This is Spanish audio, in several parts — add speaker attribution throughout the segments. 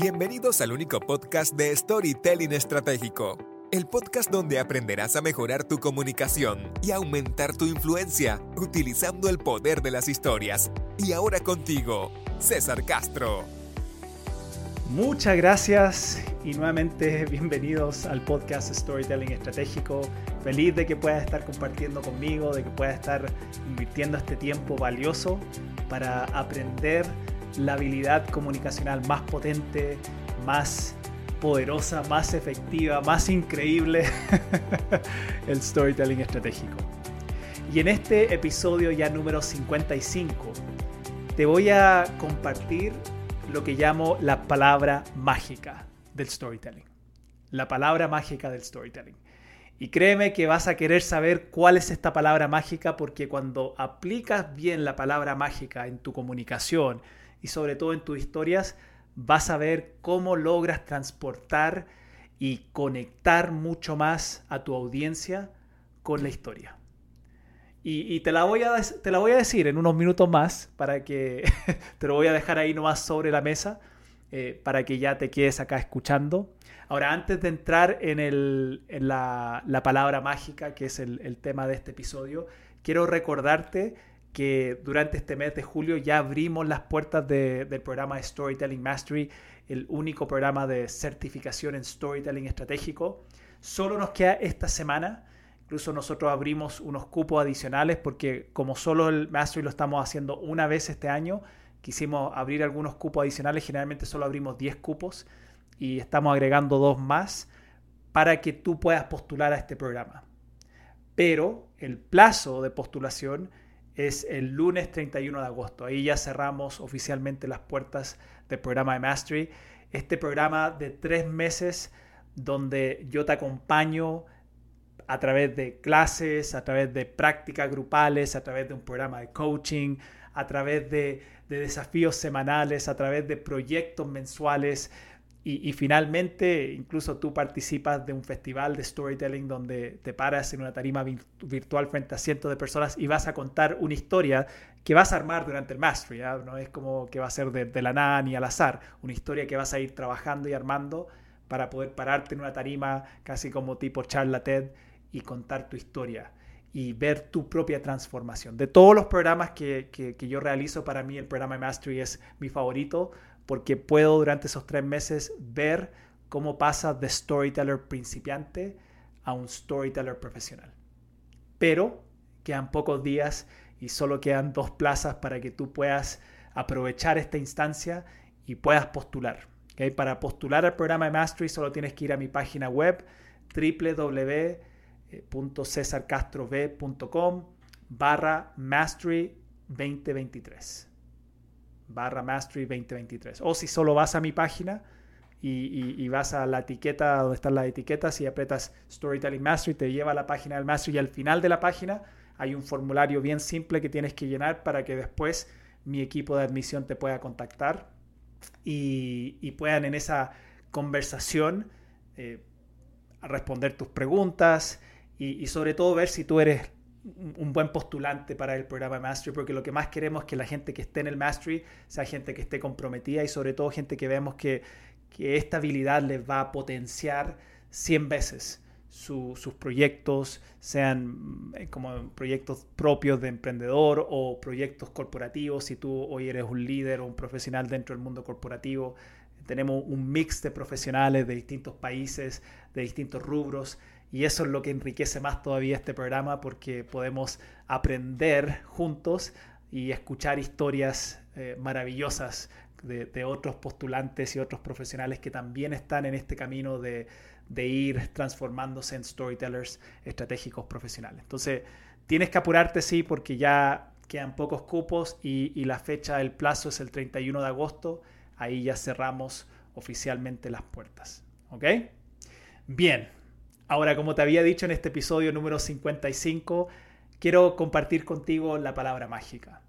Speaker 1: Bienvenidos al único podcast de Storytelling Estratégico, el podcast donde aprenderás a mejorar tu comunicación y aumentar tu influencia utilizando el poder de las historias. Y ahora contigo, César Castro.
Speaker 2: Muchas gracias y nuevamente bienvenidos al podcast Storytelling Estratégico. Feliz de que puedas estar compartiendo conmigo, de que puedas estar invirtiendo este tiempo valioso para aprender la habilidad comunicacional más potente, más poderosa, más efectiva, más increíble, el storytelling estratégico. Y en este episodio ya número 55, te voy a compartir lo que llamo la palabra mágica del storytelling. La palabra mágica del storytelling. Y créeme que vas a querer saber cuál es esta palabra mágica porque cuando aplicas bien la palabra mágica en tu comunicación, y sobre todo en tus historias vas a ver cómo logras transportar y conectar mucho más a tu audiencia con la historia. Y, te, la voy a, te la voy a decir en unos minutos más para que te lo voy a dejar ahí nomás sobre la mesa eh, para que ya te quedes acá escuchando. Ahora, antes de entrar en, el, en la, la, palabra mágica, que es el, el tema de este episodio, quiero recordarte que durante este mes de julio ya abrimos las puertas del programa Storytelling Mastery, el único programa de certificación en storytelling estratégico. Solo nos queda esta semana. Incluso nosotros abrimos unos cupos adicionales porque como solo el Mastery lo estamos haciendo una vez este año, quisimos abrir algunos cupos adicionales. Generalmente solo abrimos 10 cupos y estamos agregando dos más para que tú puedas postular a este programa. Pero el plazo de postulación es el lunes 31 de agosto. Ahí ya cerramos oficialmente las puertas del programa de Mastery. Este programa de tres meses donde yo te acompaño a través de clases, a través de prácticas grupales, a través de un programa de coaching, a través de, de desafíos semanales, a través de proyectos mensuales y, finalmente, incluso tú participas de un festival de storytelling donde te paras en una tarima virtual frente a cientos de personas y vas a contar una historia que vas a armar durante el mastery. No es como que va a ser de, la nada ni al azar. Una historia que vas a ir trabajando y armando para poder pararte en una tarima casi como tipo charla TED y contar tu historia y ver tu propia transformación. De todos los programas que, que, que yo realizo, para mí el programa de Mastery es mi favorito porque puedo durante esos tres meses ver cómo pasa de storyteller principiante a un storyteller profesional. Pero quedan pocos días y solo quedan dos plazas para que tú puedas aprovechar esta instancia y puedas postular. Para postular al programa de Mastery solo tienes que ir a mi página web www.cesarcastrov.com barra Mastery 2023 barra Mastery 2023. O si solo vas a mi página y, vas a la etiqueta donde están las etiquetas y apretas Storytelling Mastery, te lleva a la página del Mastery y al final de la página hay un formulario bien simple que tienes que llenar para que después mi equipo de admisión te pueda contactar y, puedan en esa conversación eh, responder tus preguntas y, y sobre todo ver si tú eres un buen postulante para el programa Mastery, porque lo que más queremos es que la gente que esté en el Mastery sea gente que esté comprometida y sobre todo gente que vemos que, esta habilidad les va a potenciar 100 veces sus proyectos, sean eh, como proyectos propios de emprendedor o proyectos corporativos, si tú hoy eres un líder o un profesional dentro del mundo corporativo. Tenemos un mix de profesionales de distintos países, de distintos rubros y eso es lo que enriquece más todavía este programa porque podemos aprender juntos y escuchar historias eh, maravillosas de, otros postulantes y otros profesionales que también están en este camino de, ir transformándose en storytellers estratégicos profesionales. Entonces, tienes que apurarte, sí, porque ya quedan pocos cupos y, y la fecha del plazo es el 31 de agosto. Ahí ya cerramos oficialmente las puertas. ¿Ok? Bien, Ahora, como te había dicho en este episodio número 55, quiero compartir contigo la palabra mágica.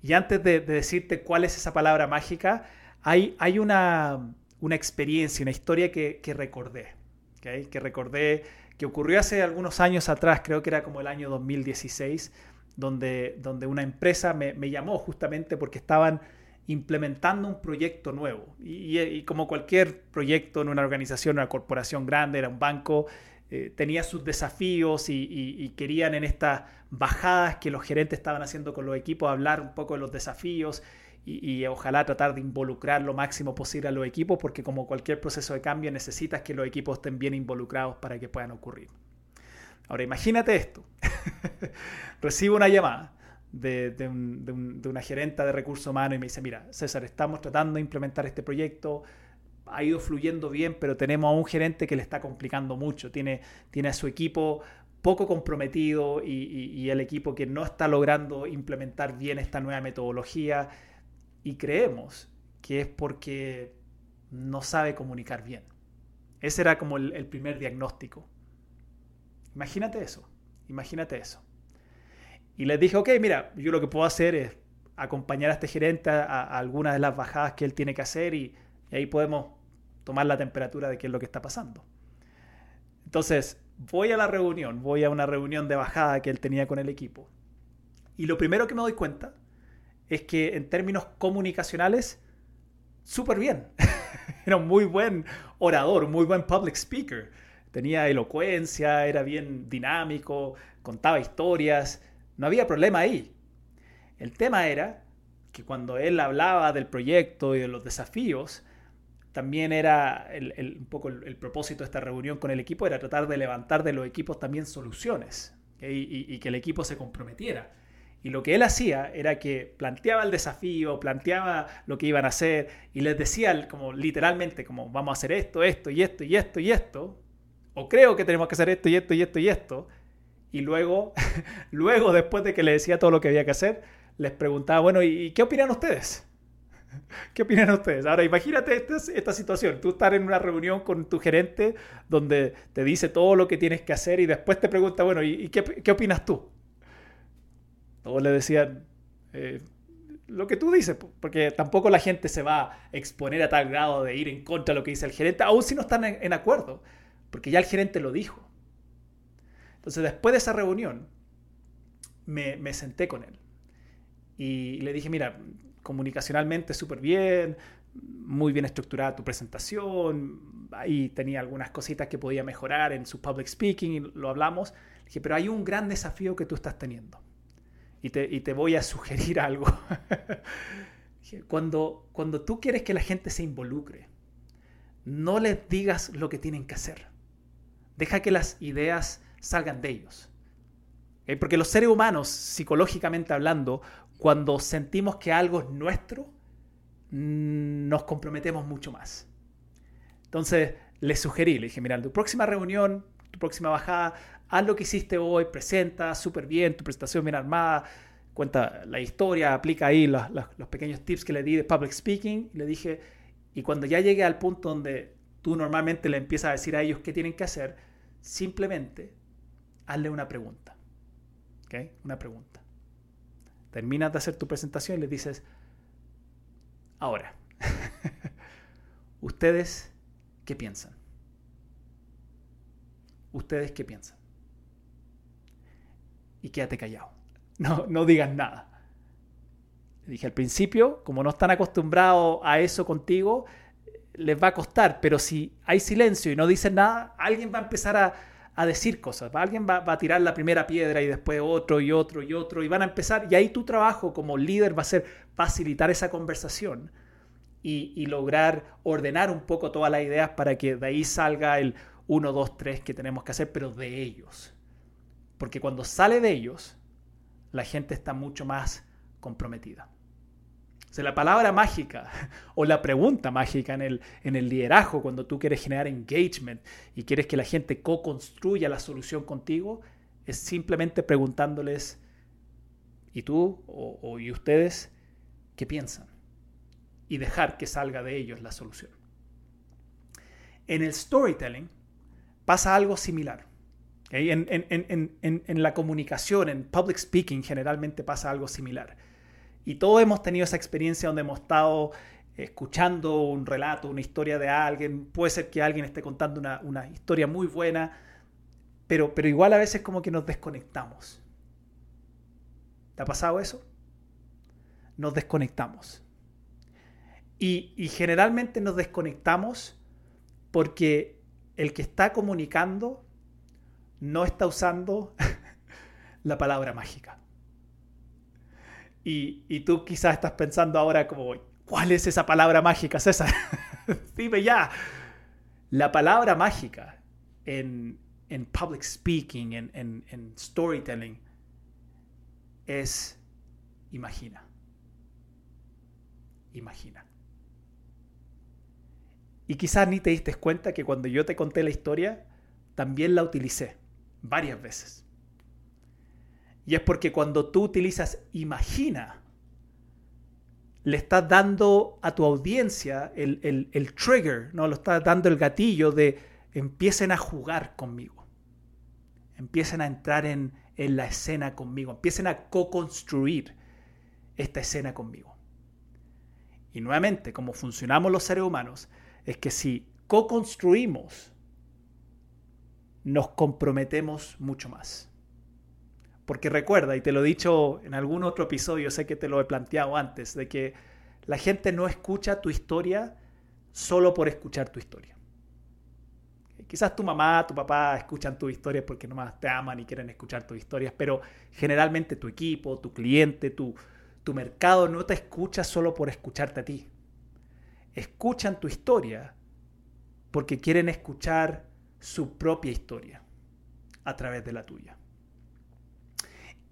Speaker 2: Y antes de, decirte cuál es esa palabra mágica, hay, una, experiencia, una historia que, recordé, que recordé que ocurrió hace algunos años atrás, creo que era como el año 2016, donde, donde una empresa me, me llamó justamente porque estaban implementando un proyecto nuevo. Y, como cualquier proyecto en una organización, una corporación grande, era un banco, eh, tenía sus desafíos y, querían en estas bajadas que los gerentes estaban haciendo con los equipos hablar un poco de los desafíos y, ojalá tratar de involucrar lo máximo posible a los equipos, porque como cualquier proceso de cambio necesitas que los equipos estén bien involucrados para que puedan ocurrir. Ahora imagínate esto. Recibo una llamada de, una gerenta de recursos humanos y me dice, mira, César, estamos tratando de implementar este proyecto, ha ido fluyendo bien, pero tenemos a un gerente que le está complicando mucho, tiene, tiene a su equipo poco comprometido y, el equipo que no está logrando implementar bien esta nueva metodología y creemos que es porque no sabe comunicar bien. Ese era como el, primer diagnóstico. Imagínate eso, imagínate eso. Y les dije, ok, mira, yo lo que puedo hacer es acompañar a este gerente a, algunas de las bajadas que él tiene que hacer y ahí podemos tomar la temperatura de qué es lo que está pasando. Entonces, voy a la reunión, voy a una reunión de bajada que él tenía con el equipo. Y lo primero que me doy cuenta es que en términos comunicacionales, súper bien. era un muy buen orador, muy buen public speaker. Tenía elocuencia, era bien dinámico, contaba historias, no había problema ahí. El tema era que cuando él hablaba del proyecto y de los desafíos, también era un poco el, propósito de esta reunión con el equipo, era tratar de levantar de los equipos también soluciones y que el equipo se comprometiera. Y lo que él hacía era que planteaba el desafío, planteaba lo que iban a hacer y les decía como literalmente como vamos a hacer esto, esto y esto y esto y esto, o creo que tenemos que hacer esto y esto y esto y esto. Y luego, luego después de que le decía todo lo que había que hacer, les preguntaba, bueno, ¿y qué opinan ustedes? ¿Qué opinan ustedes? Ahora imagínate esta, situación, tú estar en una reunión con tu gerente donde te dice todo lo que tienes que hacer y después te pregunta, bueno, ¿y, qué, opinas tú? o le decían eh, lo que tú dices, porque tampoco la gente se va a exponer a tal grado de ir en contra de lo que dice el gerente, aun si no están en, acuerdo, porque ya el gerente lo dijo. Entonces, después de esa reunión, me senté con él y le dije, mira, comunicacionalmente súper bien, muy bien estructurada tu presentación, ahí tenía algunas cositas que podía mejorar en su public speaking y lo hablamos. Dije, pero hay un gran desafío que tú estás teniendo y te, voy a sugerir algo. cuando, cuando tú quieres que la gente se involucre, no les digas lo que tienen que hacer. Deja que las ideas salgan de ellos. Porque los seres humanos, psicológicamente hablando, cuando sentimos que algo es nuestro, nos comprometemos mucho más. Entonces, le sugerí, le dije, mira, tu próxima reunión, tu próxima bajada, haz lo que hiciste hoy, presenta súper bien, tu presentación bien armada, cuenta la historia, aplica ahí los, pequeños tips que le di de public speaking. Y le dije, y cuando ya llegue al punto donde tú normalmente le empiezas a decir a ellos qué tienen que hacer, simplemente hazle una pregunta. ¿Ok? Una pregunta. Terminas de hacer tu presentación y le dices, ahora, ¿ustedes qué piensan? ¿Ustedes qué piensan? y quédate callado. No, no digas nada. dije al principio, como no están acostumbrados a eso contigo, les va a costar, pero si hay silencio y no dicen nada, alguien va a empezar a, a decir cosas, alguien va, a tirar la primera piedra y después otro y otro y otro, y van a empezar, y ahí tu trabajo como líder va a ser facilitar esa conversación y, y lograr ordenar un poco todas las ideas para que de ahí salga el 1, 2, 3 que tenemos que hacer, pero de ellos. Porque cuando sale de ellos, la gente está mucho más comprometida. O sea, la palabra mágica o la pregunta mágica en el, en el liderazgo, cuando tú quieres generar engagement y quieres que la gente co-construya la solución contigo, es simplemente preguntándoles, ¿y tú o, y ustedes qué piensan? Y dejar que salga de ellos la solución. En el storytelling pasa algo similar. En, la comunicación, en public speaking, generalmente pasa algo similar. Y todos hemos tenido esa experiencia donde hemos estado escuchando un relato, una historia de alguien. Puede ser que alguien esté contando una, historia muy buena, pero, pero igual a veces como que nos desconectamos. ¿Te ha pasado eso? Nos desconectamos. Y, y generalmente nos desconectamos porque el que está comunicando no está usando la palabra mágica. Y, tú quizás estás pensando ahora como, ¿cuál es esa palabra mágica, César? Dime ya. La palabra mágica en, en public speaking, en, en, en storytelling, es imagina. Imagina. Y quizás ni te diste cuenta que cuando yo te conté la historia, también la utilicé varias veces. Y es porque cuando tú utilizas imagina, le estás dando a tu audiencia el, el, trigger, ¿no? Lo estás dando el gatillo de empiecen a jugar conmigo. Empiecen a entrar en, en la escena conmigo. Empiecen a co-construir esta escena conmigo. Y nuevamente, como funcionamos los seres humanos, es que si co-construimos, nos comprometemos mucho más. Porque recuerda, y te lo he dicho en algún otro episodio, sé que te lo he planteado antes, de que la gente no escucha tu historia solo por escuchar tu historia. Quizás tu mamá, tu papá escuchan tu historia porque nomás te aman y quieren escuchar tus historias, pero generalmente tu equipo, tu cliente, tu, tu mercado no te escucha solo por escucharte a ti. Escuchan tu historia porque quieren escuchar su propia historia a través de la tuya.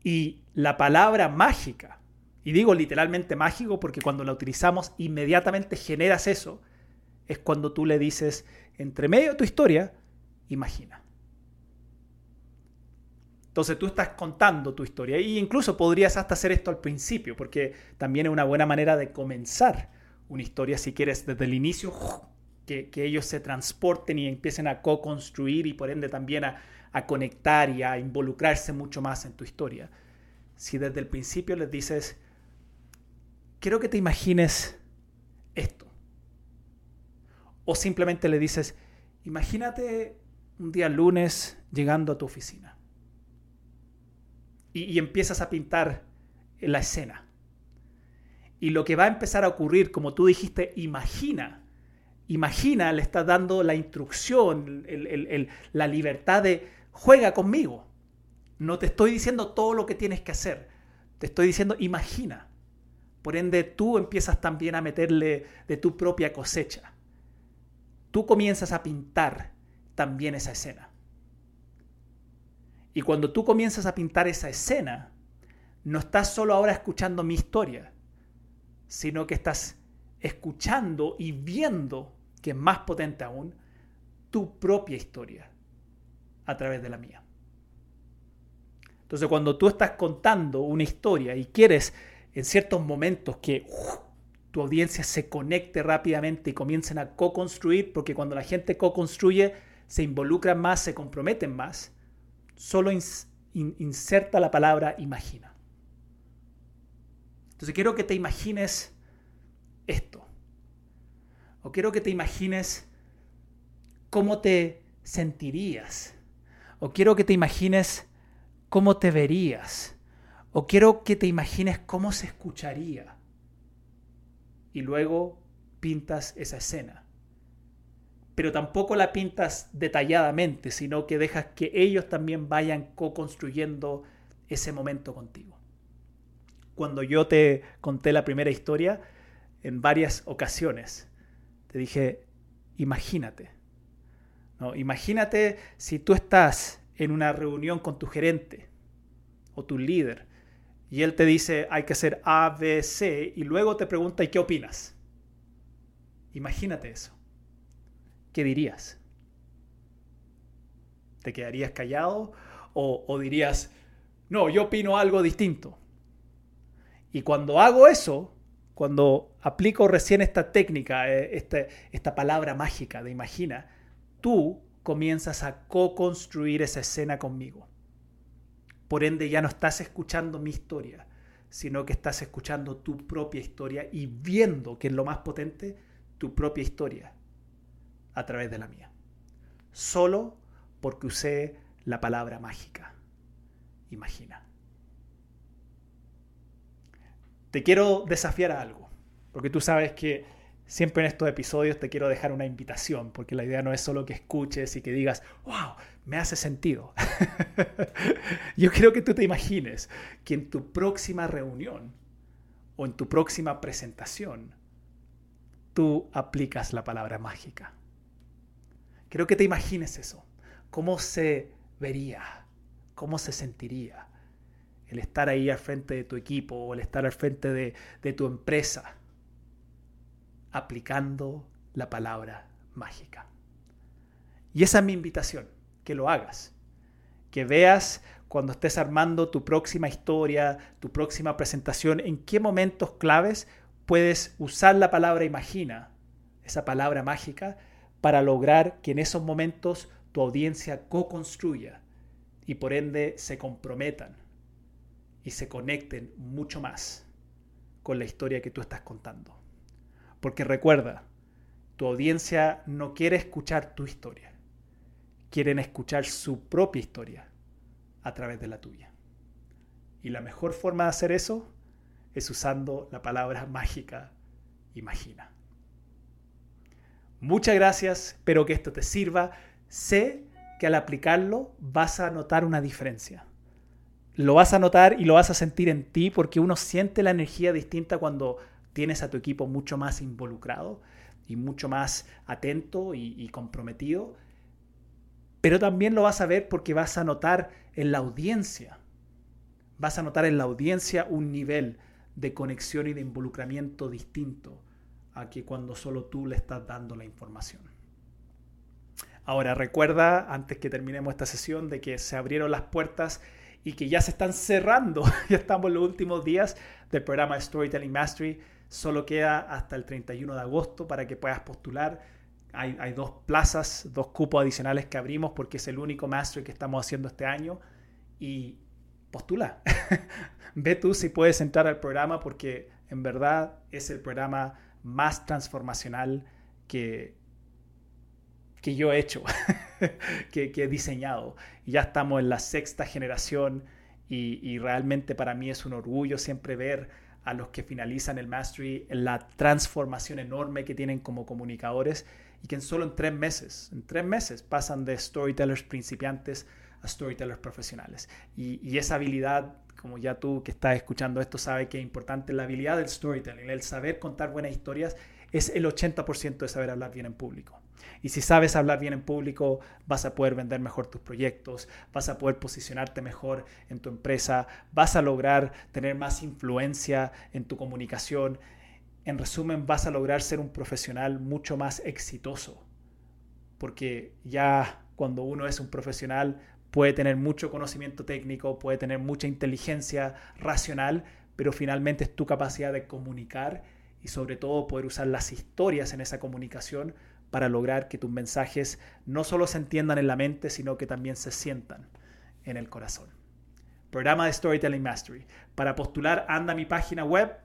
Speaker 2: Y la palabra mágica, y digo literalmente mágico porque cuando la utilizamos inmediatamente generas eso, es cuando tú le dices, entre medio de tu historia, imagina. Entonces tú estás contando tu historia e incluso podrías hasta hacer esto al principio, porque también es una buena manera de comenzar una historia si quieres desde el inicio que, ellos se transporten y empiecen a co-construir y por ende también a, a conectar y a involucrarse mucho más en tu historia. Si desde el principio les dices, quiero que te imagines esto. O simplemente le dices, imagínate un día lunes llegando a tu oficina. Y, y, empiezas a pintar la escena. Y lo que va a empezar a ocurrir, como tú dijiste, imagina. Imagina, le estás dando la instrucción, la libertad de juega conmigo. No te estoy diciendo todo lo que tienes que hacer. Te estoy diciendo imagina. Por ende, tú empiezas también a meterle de tu propia cosecha. Tú comienzas a pintar también esa escena. Y cuando tú comienzas a pintar esa escena, no estás solo ahora escuchando mi historia, sino que estás escuchando y viendo, que es más potente aún, tu propia historia a través de la mía. Entonces, cuando tú estás contando una historia y quieres en ciertos momentos que tu audiencia se conecte rápidamente y comiencen a co-construir, porque cuando la gente co-construye, se involucran más, se comprometen más, solo inserta la palabra imagina. Entonces quiero que te imagines esto. O quiero que te imagines cómo te sentirías. O quiero que te imagines cómo te verías. O quiero que te imagines cómo se escucharía. Y luego pintas esa escena. Pero tampoco la pintas detalladamente, sino que dejas que ellos también vayan co-construyendo ese momento contigo cuando yo te conté la primera historia, en varias ocasiones, te dije, imagínate. Imagínate si tú estás en una reunión con tu gerente o tu líder y él te dice hay que hacer A, B, C y luego te pregunta ¿y qué opinas? Imagínate eso. ¿Qué dirías? ¿Te quedarías callado o, o dirías, no, yo opino algo distinto? Y cuando hago eso, cuando aplico recién esta técnica, eh, este, esta palabra mágica de imagina, tú comienzas a co-construir esa escena conmigo. Por ende ya no estás escuchando mi historia, sino que estás escuchando tu propia historia y viendo, que es lo más potente, tu propia historia a través de la mía. Solo porque usé la palabra mágica. Imagina. te quiero desafiar a algo, porque tú sabes que siempre en estos episodios te quiero dejar una invitación, porque la idea no es solo que escuches y que digas, wow, me hace sentido. Yo quiero que tú te imagines que en tu próxima reunión o en tu próxima presentación, tú aplicas la palabra mágica. Quiero que te imagines eso. ¿Cómo se vería? ¿Cómo se sentiría el estar ahí al frente de tu equipo o el estar al frente de, de tu empresa aplicando la palabra mágica? Y esa es mi invitación, que lo hagas, que veas cuando estés armando tu próxima historia, tu próxima presentación, en qué momentos claves puedes usar la palabra imagina, esa palabra mágica, para lograr que en esos momentos tu audiencia co-construya y por ende se comprometan y se conecten mucho más con la historia que tú estás contando. Porque recuerda, tu audiencia no quiere escuchar tu historia, quieren escuchar su propia historia a través de la tuya. Y la mejor forma de hacer eso es usando la palabra mágica imagina. Muchas gracias, espero que esto te sirva. Sé que al aplicarlo vas a notar una diferencia. Lo vas a notar y lo vas a sentir en ti porque uno siente la energía distinta cuando tienes a tu equipo mucho más involucrado y mucho más atento y, comprometido. Pero también lo vas a ver porque vas a notar en la audiencia, vas a notar en la audiencia un nivel de conexión y de involucramiento distinto a que cuando solo tú le estás dando la información. Ahora recuerda, antes que terminemos esta sesión, de que se abrieron las puertas y que ya se están cerrando, ya estamos en los últimos días del programa Storytelling Mastery. Solo queda hasta el 31 de agosto para que puedas postular. Hay, dos plazas, dos cupos adicionales que abrimos porque es el único Mastery que estamos haciendo este año. Y postula. Ve tú si puedes entrar al programa porque en verdad es el programa más transformacional que, que yo he hecho, que, he diseñado. ya estamos en la sexta generación y, realmente para mí es un orgullo siempre ver a los que finalizan el Mastery la transformación enorme que tienen como comunicadores y que en solo en tres meses, en tres meses pasan de storytellers principiantes a storytellers profesionales. Y, esa habilidad como ya tú que estás escuchando esto sabes que es importante la habilidad del storytelling, el saber contar buenas historias, es el 80% de saber hablar bien en público. Y si sabes hablar bien en público, vas a poder vender mejor tus proyectos, vas a poder posicionarte mejor en tu empresa, vas a lograr tener más influencia en tu comunicación. En resumen, vas a lograr ser un profesional mucho más exitoso. Porque ya cuando uno es un profesional, puede tener mucho conocimiento técnico, puede tener mucha inteligencia racional, pero finalmente es tu capacidad de comunicar y sobre todo poder usar las historias en esa comunicación para lograr que tus mensajes no solo se entiendan en la mente, sino que también se sientan en el corazón. Programa de Storytelling Mastery. Para postular, anda a mi página web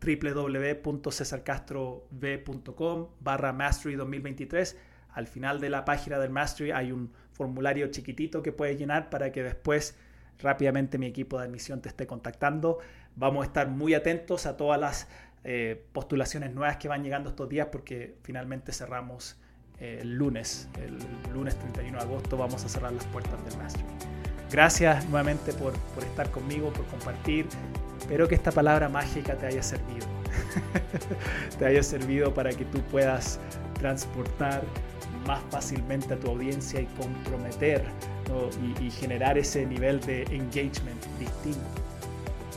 Speaker 2: www.cesarcastrov.com barra Mastery 2023. Al final de la página del Mastery hay un formulario chiquitito que puedes llenar para que después rápidamente mi equipo de admisión te esté contactando. Vamos a estar muy atentos a todas las eh, postulaciones nuevas que van llegando estos días porque finalmente cerramos eh, el lunes, el lunes 31 de agosto vamos a cerrar las puertas del Master. Gracias nuevamente por, por estar conmigo, por compartir. Espero que esta palabra mágica te haya servido. te haya servido para que tú puedas transportar más fácilmente a tu audiencia y comprometer y, generar ese nivel de engagement distinto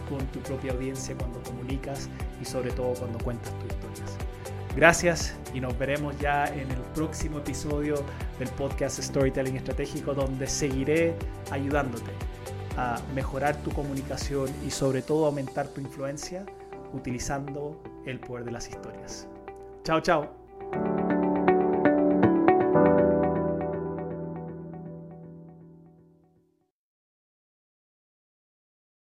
Speaker 2: con tu propia audiencia cuando comunicas y sobre todo cuando cuentas tus historias. Gracias y nos veremos ya en el próximo episodio del podcast Storytelling Estratégico donde seguiré ayudándote a mejorar tu comunicación y sobre todo aumentar tu influencia utilizando el poder de las historias. Chao, chao.